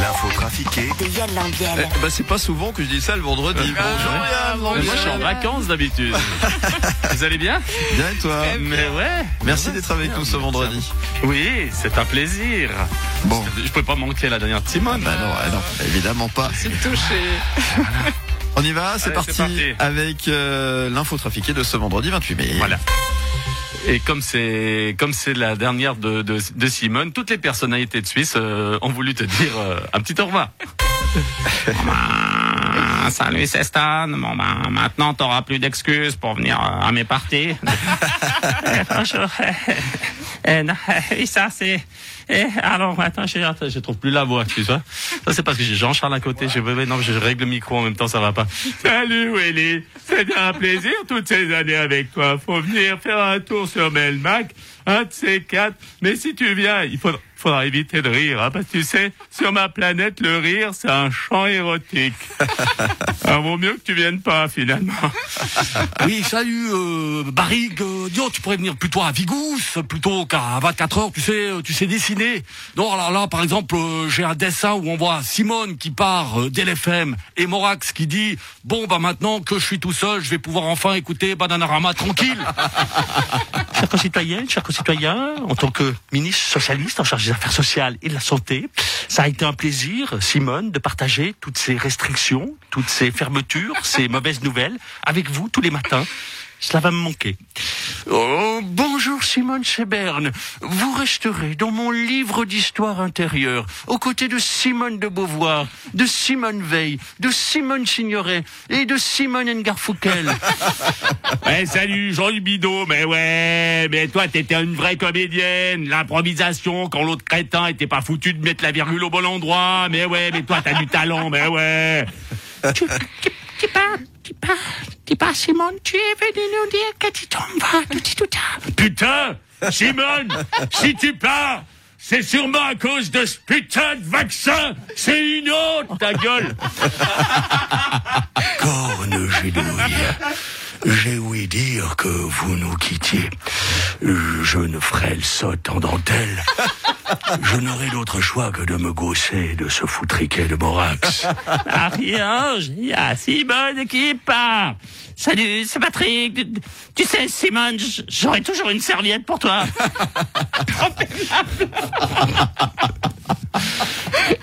L'info trafiquée De Yann Eh, Lambiel. bah, c'est pas souvent que je dis ça le vendredi. Bonjour Yann, Moi, je suis en vacances d'habitude. Vous allez bien Bien et toi Mais ouais. Merci d'être avec nous ce vendredi. Oui, c'est un plaisir. Bon. Je peux pas manquer la dernière de Simone. Bah non, ah non, évidemment pas. C'est touché. On y va, c'est Allez, parti, c'est parti. avec euh, l'info trafiquée de ce vendredi 28 mai. Voilà. Et comme c'est comme c'est la dernière de, de, de Simone, toutes les personnalités de Suisse euh, ont voulu te dire euh, un petit au revoir. Ah, salut, c'est Stan. Bon, ben, maintenant, t'auras plus d'excuses pour venir euh, à mes parties. Eh, oui, ça, c'est... Eh, alors, attends, je, attends, je trouve plus la voix, tu vois. Ça, c'est parce que j'ai Jean-Charles à côté. Je, non, je règle le micro en même temps, ça va pas. Salut, Willy. Bien un plaisir toutes ces années avec toi. Faut venir faire un tour sur Melmac. Un de ces quatre. Mais si tu viens, il faudra, faudra éviter de rire, hein, parce que tu sais, sur ma planète, le rire, c'est un chant érotique. Alors, vaut mieux que tu viennes pas, finalement. Oui, salut, euh, Barrigue. Euh, tu pourrais venir plutôt à Vigous, plutôt qu'à 24 heures, tu sais, euh, tu sais dessiner. Non, alors là, par exemple, euh, j'ai un dessin où on voit Simone qui part euh, d'LFM et Morax qui dit, bon, bah maintenant que je suis tout seul, je vais pouvoir enfin écouter Bananarama tranquille. Chers concitoyennes, chers concitoyens, en tant que ministre socialiste en charge affaires sociales et de la santé, ça a été un plaisir, Simone, de partager toutes ces restrictions, toutes ces fermetures, ces mauvaises nouvelles avec vous tous les matins. Cela va me manquer. Oh, bonjour Simone Seberne. Vous resterez dans mon livre d'histoire intérieure, aux côtés de Simone de Beauvoir, de Simone Veil, de Simone Signoret et de Simone Ngarfoukel. Ouais, salut, Jean-Yves Bidot, mais ouais, mais toi, t'étais une vraie comédienne. L'improvisation, quand l'autre crétin était pas foutu de mettre la virgule au bon endroit. Mais ouais, mais toi, t'as du talent, mais ouais. Tu pas, Simone, tu es venu nous dire que tu t'en vas de tout à Putain, Simone, si tu pars, c'est sûrement à cause de ce putain de vaccin. C'est une autre, ta gueule. Corne Gédouille, j'ai ouï dire que vous nous quittiez. Euh, Jeune frêle sotte en dentelle. Je n'aurai d'autre choix que de me gausser de ce foutriquet de Morax. Ah, rien, il y a Simone qui part. Salut, c'est Patrick. Tu, tu sais, Simone, j'aurai toujours une serviette pour toi.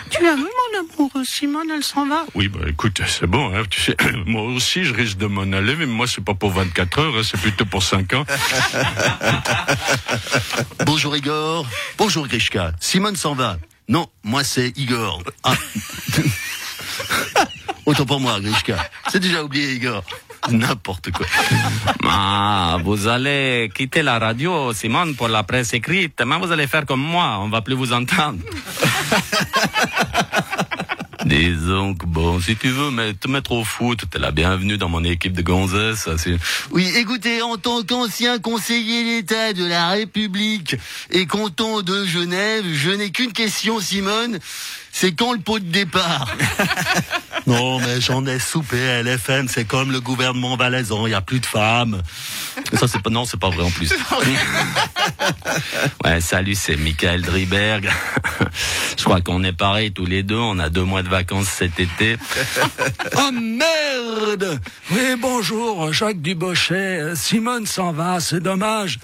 tu as vu mon amour, Simone, elle s'en va. Oui, bah écoute, c'est bon. Hein, tu sais, moi aussi, je risque de m'en aller, mais moi, c'est pas pour 24 heures, hein, c'est plutôt pour 5 ans. Bonjour Igor. Bonjour Grishka. Simone s'en va. Non, moi c'est Igor. Ah. Autant pour moi, Grishka. C'est déjà oublié, Igor. N'importe quoi. Ah, vous allez quitter la radio, Simone, pour la presse écrite. Mais vous allez faire comme moi, on va plus vous entendre. Disons que bon, si tu veux mais te mettre au foot, t'es la bienvenue dans mon équipe de gonzesses. Oui, écoutez, en tant qu'ancien conseiller d'État de la République et canton de Genève, je n'ai qu'une question, Simone. C'est quand le pot de départ Non, mais j'en ai soupé. LFM, c'est comme le gouvernement valaisan, il n'y a plus de femmes. Ça, c'est pas, non, c'est pas vrai en plus. ouais, salut, c'est Michael Driberg. Je crois qu'on est pareil tous les deux. On a deux mois de vacances cet été. Oh merde Oui, bonjour, Jacques Dubochet. Simone s'en va, c'est dommage.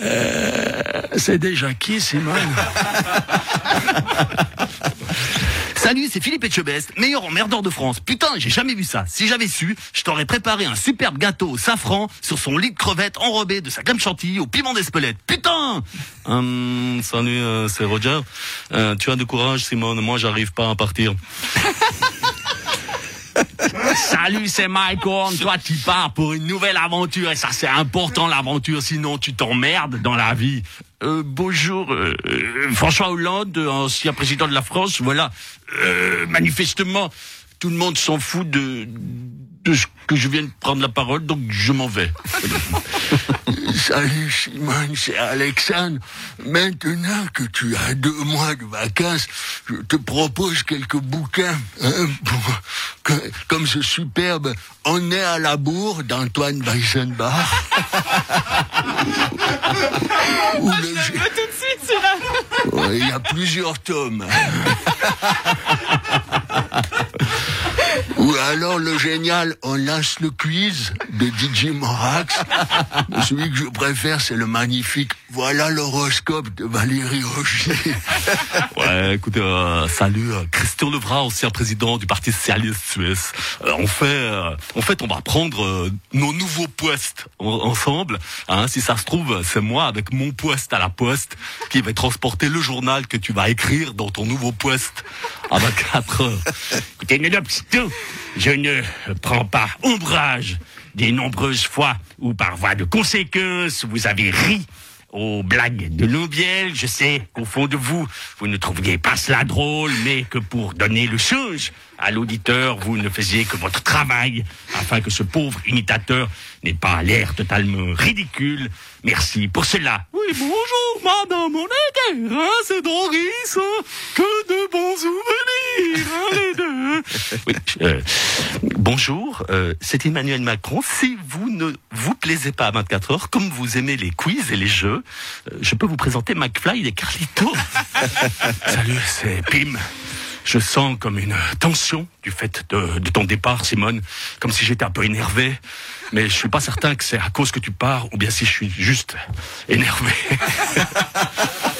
Euh, c'est déjà qui, Simone? Salut, c'est Philippe Etchebest, meilleur emmerdeur de France. Putain, j'ai jamais vu ça. Si j'avais su, je t'aurais préparé un superbe gâteau au safran sur son lit de crevettes enrobé de sa crème chantilly au piment d'Espelette. Putain Hum, salut, euh, c'est Roger. Euh, tu as du courage, Simone. Moi, j'arrive pas à partir. Salut, c'est Mike Horn. Toi, tu pars pour une nouvelle aventure. Et ça, c'est important, l'aventure. Sinon, tu t'emmerdes dans la vie. Euh, bonjour, euh, euh, François Hollande, ancien président de la France. Voilà. Euh, manifestement, tout le monde s'en fout de, de ce que je vienne prendre la parole, donc je m'en vais. Salut Simone, c'est Alexandre. Maintenant que tu as deux mois de vacances, je te propose quelques bouquins. hein, pour- que- comme ce superbe On est à la bourre d'Antoine Weissenbach. Ou le gé- Ouais, Il y a plusieurs tomes. Alors le génial On lance le quiz de DJ Morax. Celui que je préfère, c'est le magnifique Voilà l'horoscope de Valérie Rocher. Ouais, écoutez, euh, salut, euh, Christian Levra, ancien président du Parti socialiste suisse. Euh, on fait, euh, en fait, on va prendre euh, nos nouveaux postes en- ensemble. Hein, si ça se trouve, c'est moi avec mon poste à la poste qui va transporter le journal que tu vas écrire dans ton nouveau poste à 24 heures. Écoutez, nonobstant, je ne prends pas ombrage des nombreuses fois où, par voie de conséquence, vous avez ri aux blagues de Loubiel. Je sais qu'au fond de vous, vous ne trouviez pas cela drôle, mais que pour donner le change à l'auditeur, vous ne faisiez que votre travail afin que ce pauvre imitateur n'ait pas l'air totalement ridicule. Merci pour cela. Oui, bonjour, madame, guerre, hein, c'est Doris, hein, que de bons souvenirs, hein, les deux. Oui, euh, bonjour, euh, c'est Emmanuel Macron. Si vous ne vous plaisez pas à 24 heures, comme vous aimez les quiz et les jeux, euh, je peux vous présenter McFly et Carlito. Salut, c'est Pim. Je sens comme une tension du fait de, de ton départ, Simone, comme si j'étais un peu énervé. Mais je suis pas certain que c'est à cause que tu pars ou bien si je suis juste énervé.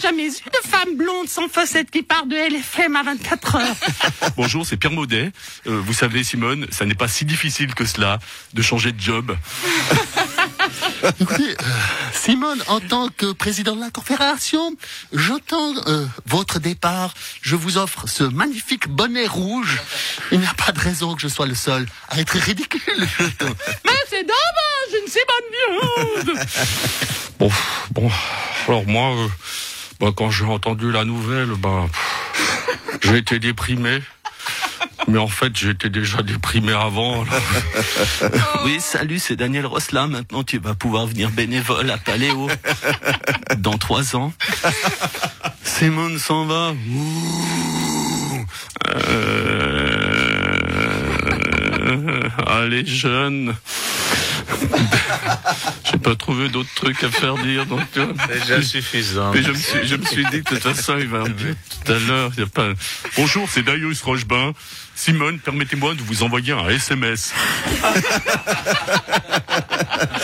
Jamais eu de femme blonde sans fossette qui part de LFM à 24 heures. Bonjour, c'est Pierre Maudet. Euh, vous savez, Simone, ça n'est pas si difficile que cela de changer de job. Écoutez, euh, Simone, en tant que président de la Confédération, j'entends euh, votre départ. Je vous offre ce magnifique bonnet rouge. Il n'y a pas de raison que je sois le seul à être ridicule. Mais c'est dommage, une si bonne viande. Bon, bon. Alors moi, euh, bah, quand j'ai entendu la nouvelle, bah, j'ai été déprimé. Mais en fait, j'étais déjà déprimé avant. Oui, salut, c'est Daniel Rosla. Maintenant, tu vas pouvoir venir bénévole à Paléo dans trois ans. Simone s'en va. Euh, allez, jeune. J'ai pas trouvé d'autres trucs à faire dire, donc. tu vois. Déjà suffisant. Mais je me suis, je me suis dit, de toute façon, il va tout à l'heure, il y a pas. Bonjour, c'est Darius Rochebin. Simone, permettez-moi de vous envoyer un SMS.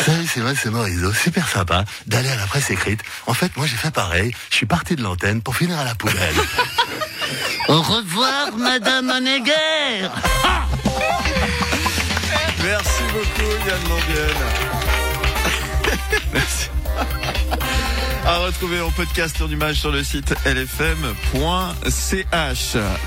Salut, c'est moi, c'est Morisot. Super sympa d'aller à la presse écrite. En fait, moi, j'ai fait pareil. Je suis parti de l'antenne pour finir à la poubelle. Au revoir, Madame Honegger. Merci beaucoup Yann Lambiel. Merci. À retrouver en podcast sur l'image sur le site lfm.ch.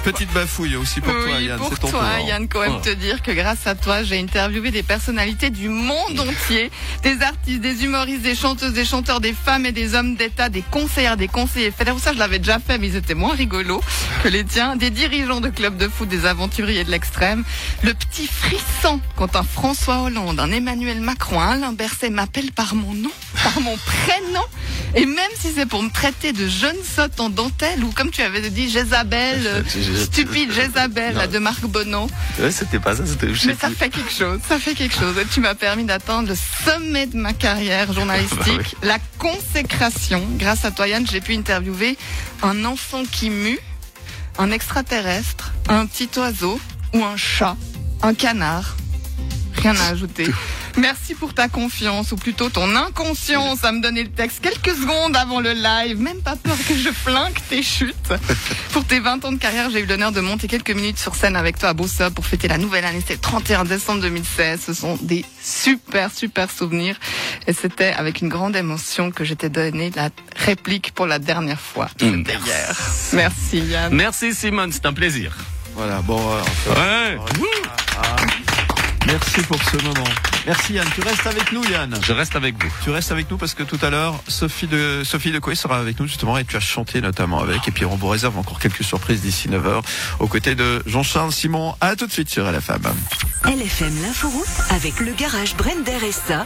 Petite bafouille aussi pour toi Yann, pour c'est ton toi, tour. Yann, quand même Oh. te dire que grâce à toi, j'ai interviewé des personnalités du monde entier, des artistes, des humoristes, des chanteuses, des chanteurs, des femmes et des hommes d'État, des conseillères, des conseillers fédéraux. Ça, je l'avais déjà fait, mais ils étaient moins rigolos que les tiens. Des dirigeants de clubs de foot, des aventuriers de l'extrême. Le petit frisson quand un François Hollande, un Emmanuel Macron, un Alain Berset m'appelle par mon nom, par mon prénom. Et même si c'est pour me traiter de jeune sotte en dentelle ou comme tu avais dit, Jézabel, euh, stupide Jézabel, là, de Marc Bonon. Ouais, c'était pas ça, c'était. Mais ça fait quelque chose, ça fait quelque chose. Et tu m'as permis d'atteindre le sommet de ma carrière journalistique, Bah oui. la consécration. Grâce à toi, Yann, j'ai pu interviewer un enfant qui mue, un extraterrestre, un petit oiseau ou un chat, un canard. Rien à ajouter. Merci pour ta confiance, ou plutôt ton inconscience à me donner le texte quelques secondes avant le live. Même pas peur que je flingue tes chutes. Pour tes 20 ans de carrière, j'ai eu l'honneur de monter quelques minutes sur scène avec toi à Bossa pour fêter la nouvelle année. C'était le 31 décembre 2016. Ce sont des super, super souvenirs. Et c'était avec une grande émotion que je t'ai donné la réplique pour la dernière fois. Mm. Hier. Merci Yann. Merci Simone, c'est un plaisir. Voilà, bon, euh, Ouais. Merci pour ce moment. Merci Yann. Tu restes avec nous Yann. Je reste avec vous. Tu restes avec nous parce que tout à l'heure, Sophie de Sophie de Coué sera avec nous justement et tu as chanté notamment avec. Et puis on vous réserve encore quelques surprises d'ici 9h aux côtés de Jean-Charles Simon. À tout de suite sur LFM. LFM l'inforoute avec le garage Brender SA,